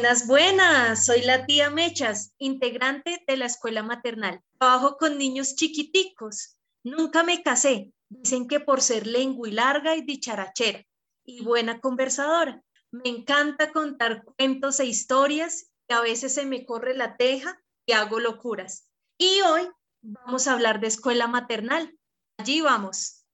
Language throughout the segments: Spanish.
Buenas, buenas. Soy la tía Mechas, integrante de la escuela maternal. Trabajo con niños chiquiticos. Nunca me casé. Dicen que por ser lengua y larga y dicharachera y buena conversadora. Me encanta contar cuentos e historias y a veces se me corre la teja y hago locuras. Y hoy vamos a hablar de escuela maternal. Allí vamos.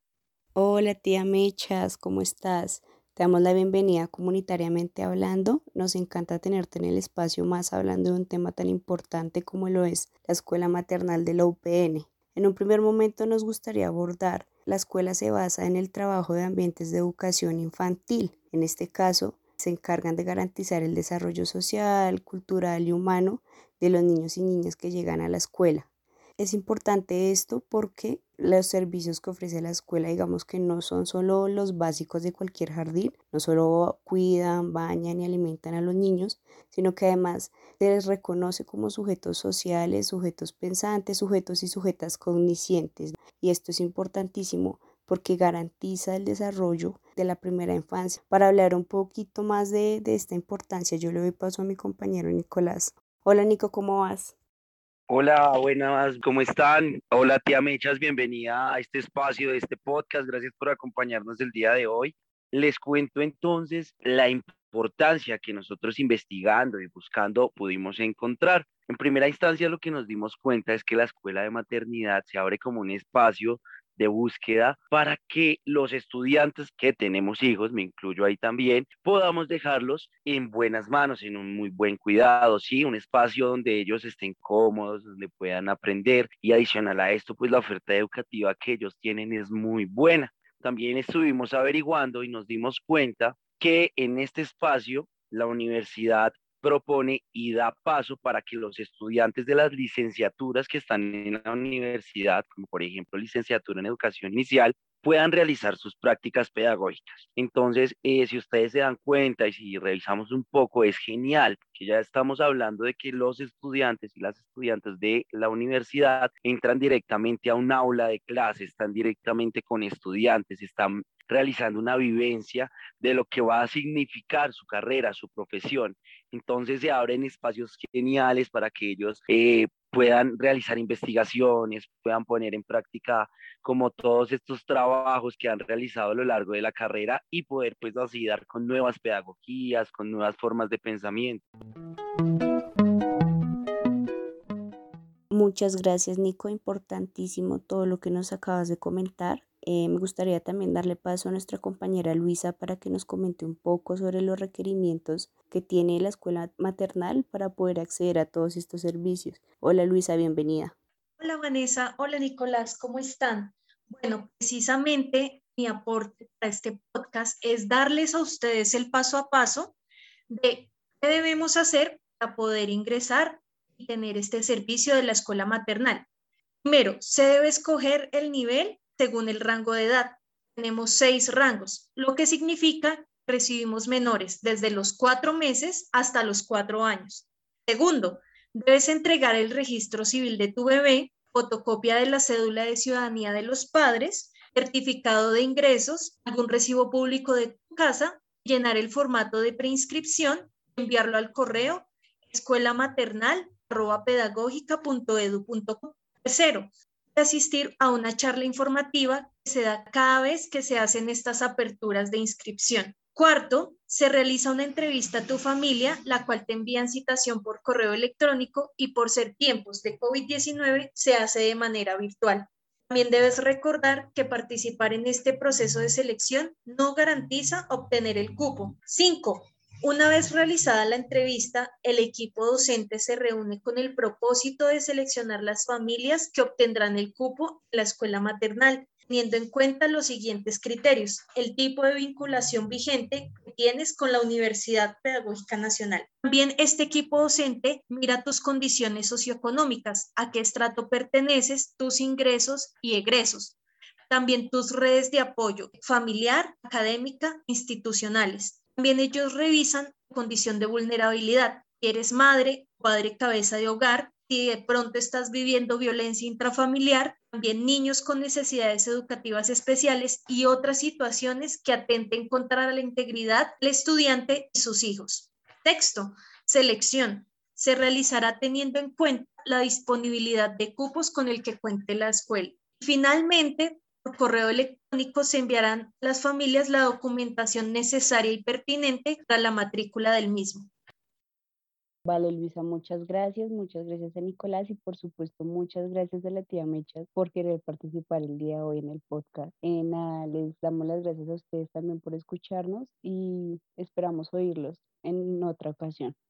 Hola tía Mechas, ¿cómo estás? Te damos la bienvenida comunitariamente hablando. Nos encanta tenerte en el espacio más hablando de un tema tan importante como lo es la escuela maternal de la UPN. En un primer momento nos gustaría abordar, la escuela se basa en el trabajo de ambientes de educación infantil. En este caso, se encargan de garantizar el desarrollo social, cultural y humano de los niños y niñas que llegan a la escuela. Es importante esto porque los servicios que ofrece la escuela, digamos que no son solo los básicos de cualquier jardín, no solo cuidan, bañan y alimentan a los niños, sino que además se les reconoce como sujetos sociales, sujetos pensantes, sujetos y sujetas cogniscientes. Y esto es importantísimo porque garantiza el desarrollo de la primera infancia. Para hablar un poquito más de, de esta importancia, yo le doy paso a mi compañero Nicolás. Hola Nico, ¿cómo vas? Hola, buenas, ¿cómo están? Hola, tía Mechas, bienvenida a este espacio de este podcast. Gracias por acompañarnos el día de hoy. Les cuento entonces la importancia que nosotros investigando y buscando pudimos encontrar. En primera instancia, lo que nos dimos cuenta es que la escuela de maternidad se abre como un espacio de búsqueda para que los estudiantes que tenemos hijos, me incluyo ahí también, podamos dejarlos en buenas manos, en un muy buen cuidado, ¿sí? Un espacio donde ellos estén cómodos, donde puedan aprender y adicional a esto, pues la oferta educativa que ellos tienen es muy buena. También estuvimos averiguando y nos dimos cuenta que en este espacio la universidad propone y da paso para que los estudiantes de las licenciaturas que están en la universidad, como por ejemplo licenciatura en educación inicial, puedan realizar sus prácticas pedagógicas. Entonces, eh, si ustedes se dan cuenta y si revisamos un poco, es genial que ya estamos hablando de que los estudiantes y las estudiantes de la universidad entran directamente a un aula de clase, están directamente con estudiantes, están realizando una vivencia de lo que va a significar su carrera, su profesión. Entonces se abren espacios geniales para que ellos eh, puedan realizar investigaciones, puedan poner en práctica como todos estos trabajos que han realizado a lo largo de la carrera y poder pues así dar con nuevas pedagogías, con nuevas formas de pensamiento. Muchas gracias Nico, importantísimo todo lo que nos acabas de comentar. Eh, me gustaría también darle paso a nuestra compañera Luisa para que nos comente un poco sobre los requerimientos que tiene la escuela maternal para poder acceder a todos estos servicios. Hola Luisa, bienvenida. Hola Vanessa, hola Nicolás, ¿cómo están? Bueno, precisamente mi aporte para este podcast es darles a ustedes el paso a paso de qué debemos hacer para poder ingresar y tener este servicio de la escuela maternal. Primero, se debe escoger el nivel según el rango de edad. Tenemos seis rangos, lo que significa recibimos menores desde los cuatro meses hasta los cuatro años. Segundo, debes entregar el registro civil de tu bebé, fotocopia de la cédula de ciudadanía de los padres, certificado de ingresos, algún recibo público de tu casa, llenar el formato de preinscripción, enviarlo al correo escuela maternal Tercero, asistir a una charla informativa que se da cada vez que se hacen estas aperturas de inscripción. Cuarto, se realiza una entrevista a tu familia, la cual te envían citación por correo electrónico y por ser tiempos de COVID-19 se hace de manera virtual. También debes recordar que participar en este proceso de selección no garantiza obtener el cupo. Cinco, una vez realizada la entrevista, el equipo docente se reúne con el propósito de seleccionar las familias que obtendrán el cupo en la escuela maternal, teniendo en cuenta los siguientes criterios. El tipo de vinculación vigente que tienes con la Universidad Pedagógica Nacional. También este equipo docente mira tus condiciones socioeconómicas, a qué estrato perteneces, tus ingresos y egresos. También tus redes de apoyo familiar, académica, institucionales también ellos revisan condición de vulnerabilidad. Si eres madre, padre, cabeza de hogar, si de pronto estás viviendo violencia intrafamiliar, también niños con necesidades educativas especiales y otras situaciones que atenten contra la integridad del estudiante y sus hijos. Texto, selección. Se realizará teniendo en cuenta la disponibilidad de cupos con el que cuente la escuela. Finalmente, por correo electrónico se enviarán a las familias la documentación necesaria y pertinente para la matrícula del mismo. Vale, Luisa, muchas gracias, muchas gracias a Nicolás y por supuesto muchas gracias a la tía Mechas por querer participar el día de hoy en el podcast. Eh, les damos las gracias a ustedes también por escucharnos y esperamos oírlos en otra ocasión.